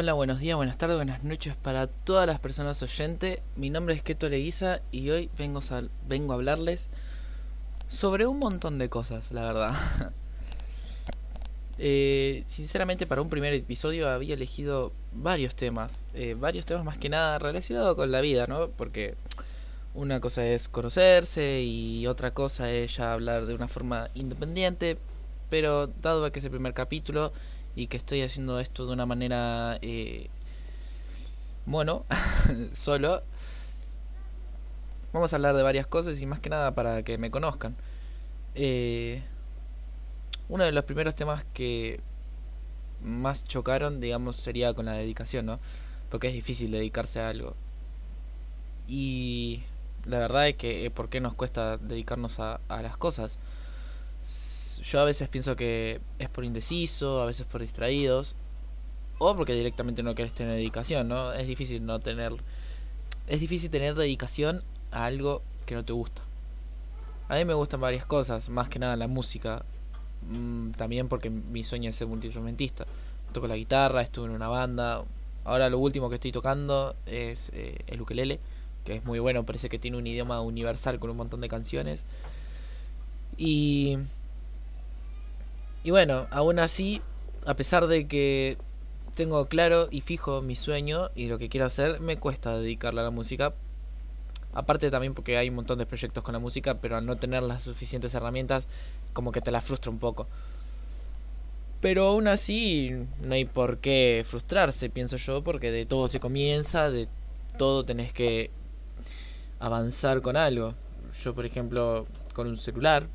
Hola, buenos días, buenas tardes, buenas noches para todas las personas oyentes. Mi nombre es Keto Leguiza y hoy vengo a, hablarles sobre un montón de cosas, la verdad. eh, sinceramente, para un primer episodio había elegido varios temas, eh, varios temas más que nada relacionados con la vida, ¿no? Porque una cosa es conocerse y otra cosa es ya hablar de una forma independiente, pero dado que es el primer capítulo y que estoy haciendo esto de una manera eh, bueno solo vamos a hablar de varias cosas y más que nada para que me conozcan. Eh, uno de los primeros temas que más chocaron digamos sería con la dedicación no porque es difícil dedicarse a algo. Y la verdad es que eh, por qué nos cuesta dedicarnos a, a las cosas yo a veces pienso que es por indeciso, a veces por distraídos, o porque directamente no querés tener dedicación, ¿no? Es difícil no tener. Es difícil tener dedicación a algo que no te gusta. A mí me gustan varias cosas, más que nada la música. Mm, también porque mi sueño es ser multiinstrumentista. Toco la guitarra, estuve en una banda. Ahora lo último que estoy tocando es eh, el ukelele, que es muy bueno, parece que tiene un idioma universal con un montón de canciones. Y y bueno, aún así, a pesar de que tengo claro y fijo mi sueño y lo que quiero hacer, me cuesta dedicarle a la música. Aparte también porque hay un montón de proyectos con la música, pero al no tener las suficientes herramientas, como que te la frustra un poco. Pero aún así, no hay por qué frustrarse, pienso yo, porque de todo se comienza, de todo tenés que avanzar con algo. Yo, por ejemplo, con un celular,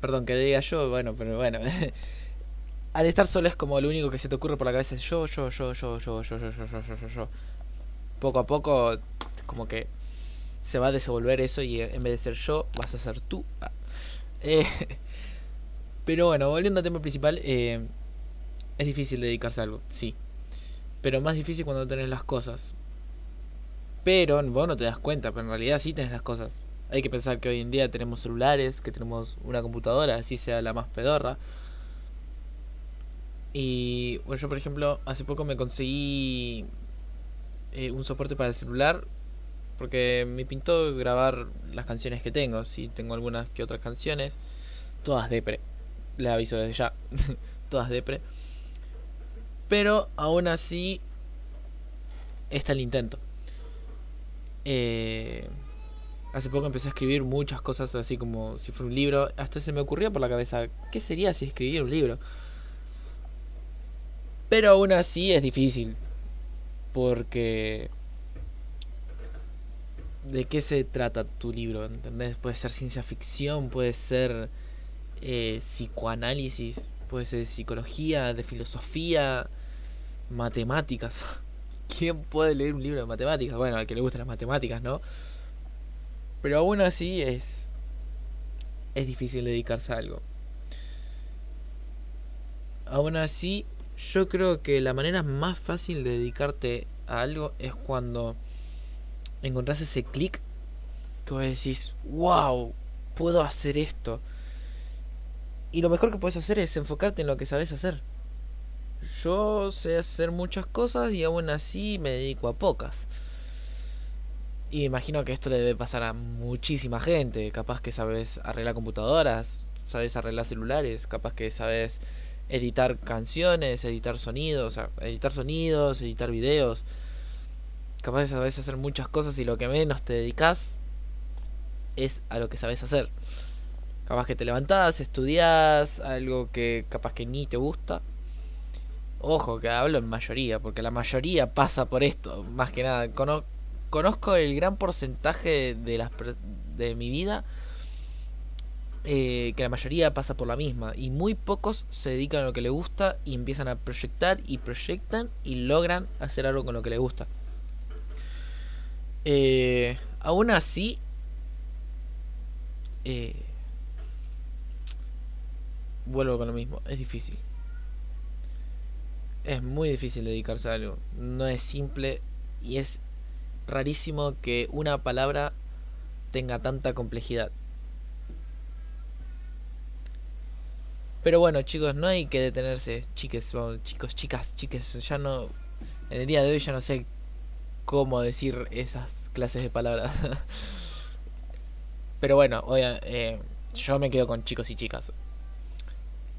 Perdón, que diga yo, bueno, pero bueno. Al estar solo es como lo único que se te ocurre por la cabeza es yo, yo, yo, yo, yo, yo, yo, yo, yo, yo, yo. Poco a poco, como que se va a desenvolver eso y en vez de ser yo, vas a ser tú. Eh, pero bueno, volviendo al tema principal, eh, es difícil dedicarse a algo, sí. Pero más difícil cuando tenés las cosas. Pero vos no te das cuenta, pero en realidad sí tenés las cosas. Hay que pensar que hoy en día tenemos celulares, que tenemos una computadora, así sea la más pedorra. Y bueno, yo por ejemplo, hace poco me conseguí eh, un soporte para el celular porque me pintó grabar las canciones que tengo. Si tengo algunas que otras canciones, todas depre. Les aviso desde ya, todas depre. Pero aún así está el intento. Eh, Hace poco empecé a escribir muchas cosas así como si fuera un libro. Hasta se me ocurrió por la cabeza, ¿qué sería si escribiera un libro? Pero aún así es difícil. Porque... ¿De qué se trata tu libro? ¿Entendés? Puede ser ciencia ficción, puede ser eh, psicoanálisis, puede ser psicología, de filosofía, matemáticas. ¿Quién puede leer un libro de matemáticas? Bueno, al que le gusten las matemáticas, ¿no? Pero aún así es. Es difícil dedicarse a algo. Aún así, yo creo que la manera más fácil de dedicarte a algo es cuando encontrás ese clic que vos decís, wow, puedo hacer esto. Y lo mejor que puedes hacer es enfocarte en lo que sabes hacer. Yo sé hacer muchas cosas y aún así me dedico a pocas. Y imagino que esto le debe pasar a muchísima gente. Capaz que sabes arreglar computadoras, sabes arreglar celulares, capaz que sabes editar canciones, editar sonidos, editar sonidos, editar videos. Capaz que sabes hacer muchas cosas y lo que menos te dedicas es a lo que sabes hacer. Capaz que te levantás, estudias algo que capaz que ni te gusta. Ojo, que hablo en mayoría, porque la mayoría pasa por esto. Más que nada, conozco conozco el gran porcentaje de, las, de mi vida eh, que la mayoría pasa por la misma y muy pocos se dedican a lo que le gusta y empiezan a proyectar y proyectan y logran hacer algo con lo que le gusta. Eh, aún así, eh, vuelvo con lo mismo, es difícil. Es muy difícil dedicarse a algo, no es simple y es rarísimo que una palabra tenga tanta complejidad. Pero bueno, chicos, no hay que detenerse. Chiques, chicos, chicas, chiques, ya no. En el día de hoy ya no sé cómo decir esas clases de palabras. Pero bueno, oye, eh, yo me quedo con chicos y chicas.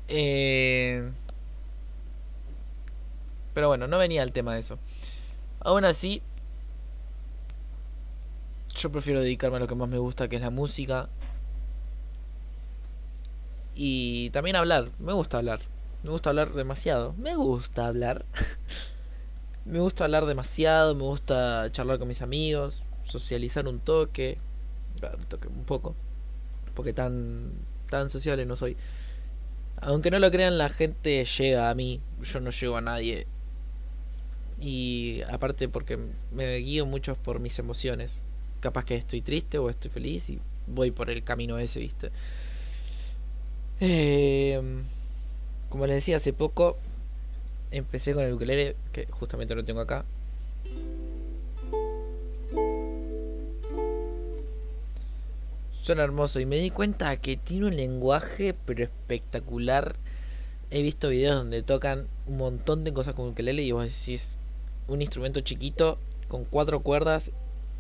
Eh, pero bueno, no venía el tema de eso. Aún así, yo prefiero dedicarme a lo que más me gusta, que es la música. Y también hablar. Me gusta hablar. Me gusta hablar demasiado. Me gusta hablar. me gusta hablar demasiado. Me gusta charlar con mis amigos. Socializar un toque. Un toque un poco. Porque tan, tan sociable no soy. Aunque no lo crean, la gente llega a mí. Yo no llego a nadie. Y aparte porque me guío mucho por mis emociones. Capaz que estoy triste o estoy feliz y voy por el camino ese, ¿viste? Eh, como les decía hace poco, empecé con el ukulele, que justamente lo tengo acá. Suena hermoso y me di cuenta que tiene un lenguaje pero espectacular. He visto videos donde tocan un montón de cosas con ukelele y vos decís un instrumento chiquito con cuatro cuerdas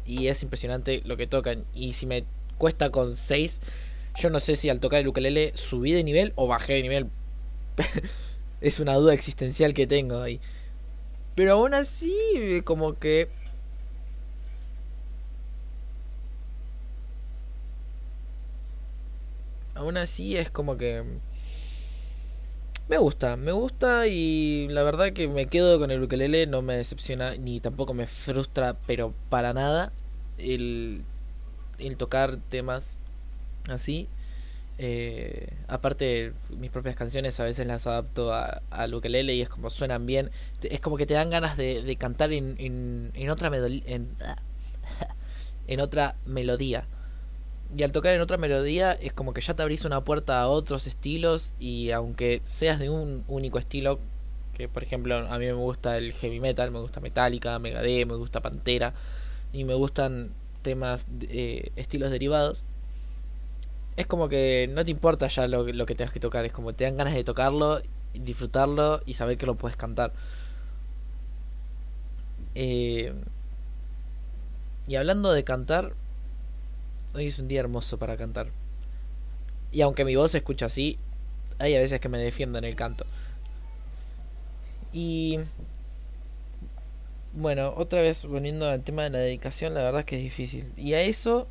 y es impresionante lo que tocan. Y si me cuesta con seis, yo no sé si al tocar el ukelele subí de nivel o bajé de nivel. es una duda existencial que tengo ahí. Pero aún así, como que aún así es como que me gusta, me gusta y la verdad que me quedo con el ukelele, no me decepciona ni tampoco me frustra, pero para nada el, el tocar temas así. Eh, aparte, mis propias canciones a veces las adapto a, al ukelele y es como suenan bien. Es como que te dan ganas de, de cantar en, en, en otra en, en otra melodía y al tocar en otra melodía es como que ya te abrís una puerta a otros estilos y aunque seas de un único estilo, que por ejemplo a mí me gusta el heavy metal, me gusta Metallica, Megadeth, me gusta Pantera y me gustan temas, eh, estilos derivados, es como que no te importa ya lo, lo que tengas que tocar, es como te dan ganas de tocarlo, disfrutarlo y saber que lo puedes cantar. Eh, y hablando de cantar, Hoy es un día hermoso para cantar. Y aunque mi voz se escucha así, hay a veces que me defiendo en el canto. Y bueno, otra vez volviendo al tema de la dedicación, la verdad es que es difícil. Y a eso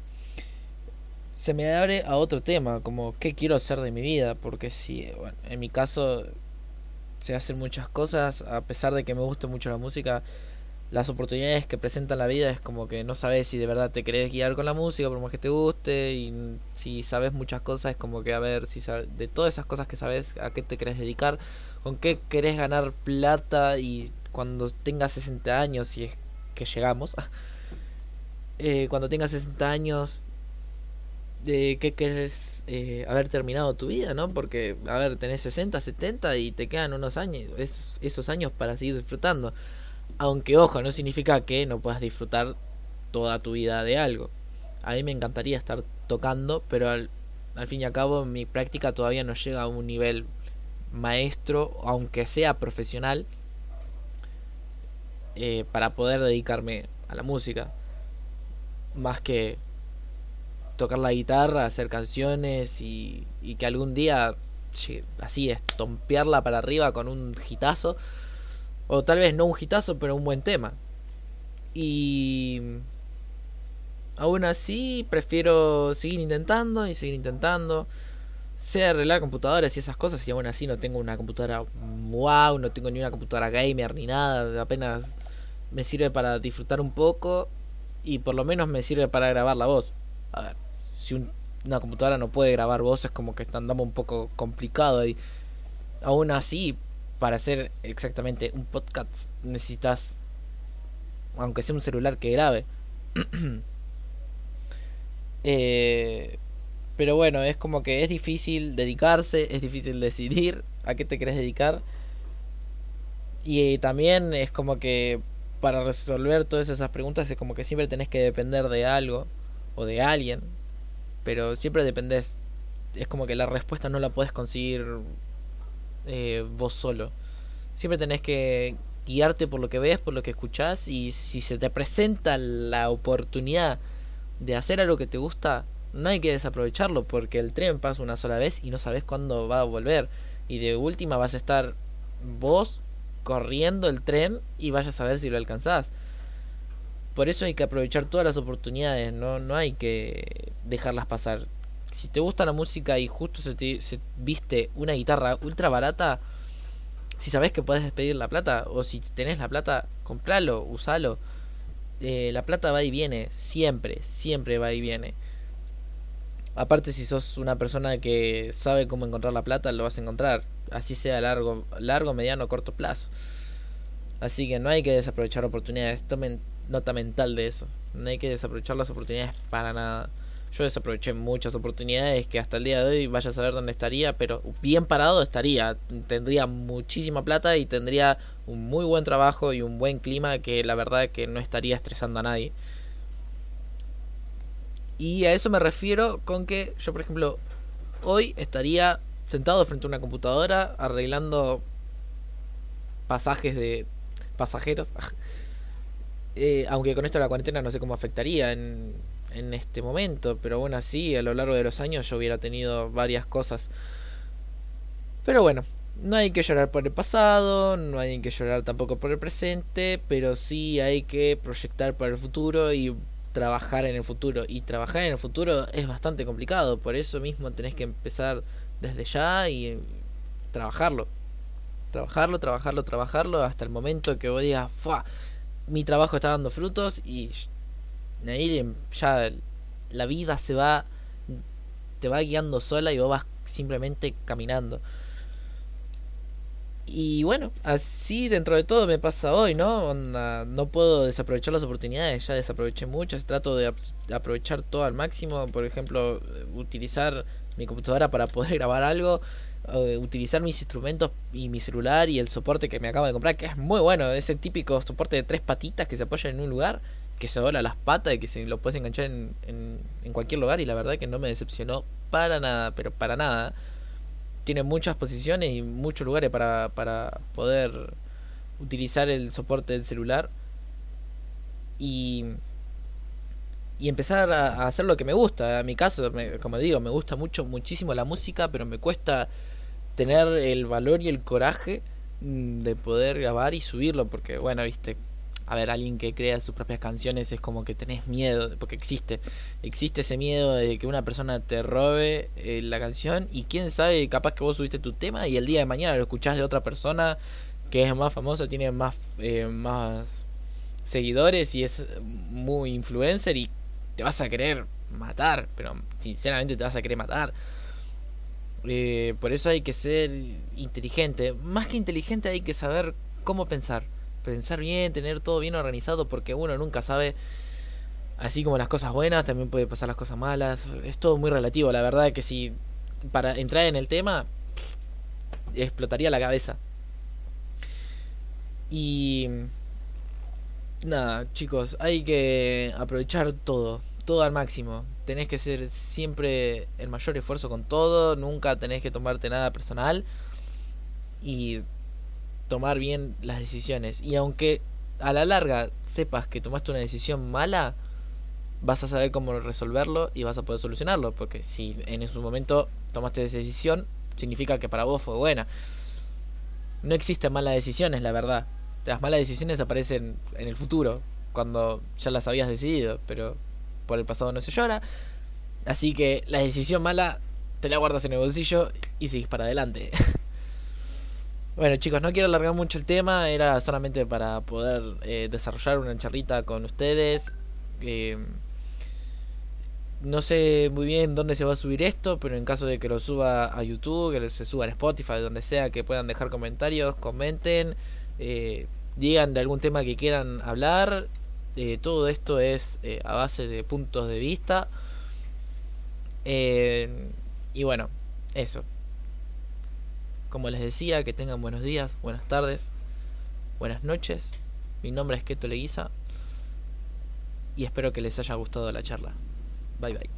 se me abre a otro tema, como qué quiero hacer de mi vida, porque si, bueno, en mi caso se hacen muchas cosas, a pesar de que me guste mucho la música, las oportunidades que presenta la vida es como que no sabes si de verdad te querés guiar con la música por más que te guste y si sabes muchas cosas es como que a ver si de todas esas cosas que sabes a qué te querés dedicar, con qué querés ganar plata y cuando tengas 60 años si es que llegamos eh, cuando tengas 60 años de qué querés eh, haber terminado tu vida, ¿no? Porque, a ver, tenés 60, 70 y te quedan unos años, esos, esos años para seguir disfrutando. Aunque ojo, no significa que no puedas disfrutar toda tu vida de algo. A mí me encantaría estar tocando, pero al, fin y al cabo mi práctica todavía no llega a un nivel maestro, aunque sea profesional, eh, para poder dedicarme a la música. Más que tocar la guitarra, hacer canciones y, y que algún día, así, estompearla para arriba con un gitazo o tal vez no un hitazo, pero un buen tema. Y aún así prefiero seguir intentando y seguir intentando. Sé arreglar computadoras y esas cosas y aún así no tengo una computadora wow, no tengo ni una computadora gamer ni nada, apenas me sirve para disfrutar un poco y por lo menos me sirve para grabar la voz. A ver, si una computadora no puede grabar voces como que andamos un poco complicado y aún así para hacer exactamente un podcast necesitas, aunque sea un celular que grabe. Eh, pero bueno, es como que es difícil dedicarse, es difícil decidir a qué te querés dedicar. Y también es como que para resolver todas esas preguntas es como que siempre tenés que depender de algo o de alguien. Pero siempre dependés. Es como que la respuesta no la puedes conseguir eh, vos solo. Siempre tenés que guiarte por lo que ves, por lo que escuchás y si se te presenta la oportunidad de hacer algo que te gusta, no hay que desaprovecharlo porque el tren pasa una sola vez y no sabes cuándo va a volver. Y de última vas a estar vos corriendo el tren y vayas a ver si lo alcanzás. Por eso hay que aprovechar todas las oportunidades, no, no hay que dejarlas pasar. Si te gusta la música y justo se te viste una guitarra ultra barata, si sabes que puedes despedir la plata, o si tenés la plata, compralo, usalo. Eh, la plata va y viene, siempre, siempre va y viene. Aparte, si sos una persona que sabe cómo encontrar la plata, lo vas a encontrar, así sea largo, largo, mediano o corto plazo. Así que no hay que desaprovechar oportunidades, tomen nota mental de eso. No hay que desaprovechar las oportunidades para nada. Yo desaproveché muchas oportunidades que hasta el día de hoy vaya a saber dónde estaría, pero bien parado estaría. Tendría muchísima plata y tendría un muy buen trabajo y un buen clima que la verdad que no estaría estresando a nadie. Y a eso me refiero con que yo, por ejemplo, hoy estaría sentado frente a una computadora arreglando pasajes de pasajeros. eh, aunque con esto de la cuarentena no sé cómo afectaría en, en este momento, pero bueno, así a lo largo de los años yo hubiera tenido varias cosas. Pero bueno, no hay que llorar por el pasado, no hay que llorar tampoco por el presente, pero sí hay que proyectar para el futuro y trabajar en el futuro. Y trabajar en el futuro es bastante complicado, por eso mismo tenés que empezar desde ya y trabajarlo. Trabajarlo, trabajarlo, trabajarlo hasta el momento que vos digas, ¡Fua! mi trabajo está dando frutos y ahí ya la vida se va, te va guiando sola y vos vas simplemente caminando. Y bueno, así dentro de todo me pasa hoy, ¿no? no puedo desaprovechar las oportunidades, ya desaproveché muchas, trato de aprovechar todo al máximo, por ejemplo, utilizar mi computadora para poder grabar algo, utilizar mis instrumentos y mi celular y el soporte que me acabo de comprar, que es muy bueno, ese típico soporte de tres patitas que se apoya en un lugar, que se dobla las patas y que se lo puedes enganchar en, en, en cualquier lugar y la verdad que no me decepcionó para nada, pero para nada tiene muchas posiciones y muchos lugares para, para poder utilizar el soporte del celular y, y empezar a, hacer lo que me gusta. En mi caso, me, como digo, me gusta mucho, muchísimo la música, pero me cuesta tener el valor y el coraje mm, de poder grabar y subirlo, porque bueno, viste, a ver, alguien que crea sus propias canciones es como que tenés miedo, porque existe, existe ese miedo de que una persona te robe eh, la canción y quién sabe, capaz que vos subiste tu tema y el día de mañana lo escuchás de otra persona que es más famosa, tiene más, eh, más seguidores y es muy influencer y te vas a querer matar, pero sinceramente te vas a querer matar. Eh, por eso hay que ser inteligente. Más que inteligente hay que saber cómo pensar pensar bien, tener todo bien organizado, porque uno nunca sabe, así como las cosas buenas, también puede pasar las cosas malas, es todo muy relativo, la verdad que si para entrar en el tema, explotaría la cabeza. Y nada, chicos, hay que aprovechar todo, todo al máximo. Tenés que ser siempre el mayor esfuerzo con todo, nunca tenés que tomarte nada personal. Y tomar bien las decisiones. Y aunque a la larga sepas que tomaste una decisión mala, vas a saber cómo resolverlo y vas a poder solucionarlo. Porque si en ese momento tomaste esa decisión, significa que para vos fue buena. No existen malas decisiones, la verdad. Las malas decisiones aparecen en el futuro, cuando ya las habías decidido, pero por el pasado no se llora. Así que la decisión mala te la guardas en el bolsillo y sigues para adelante. Bueno chicos, no quiero alargar mucho el tema, era solamente para poder eh, desarrollar una charlita con ustedes. Eh, no sé muy bien dónde se va a subir esto, pero en caso de que lo suba a YouTube, que se suba a Spotify, donde sea, que puedan dejar comentarios, comenten, eh, digan de algún tema que quieran hablar. Eh, todo esto es a base de puntos de vista. Y bueno, eso. Como les decía, que tengan buenos días, buenas tardes, buenas noches. Mi nombre es Keto Leguiza y espero que les haya gustado la charla. Bye bye.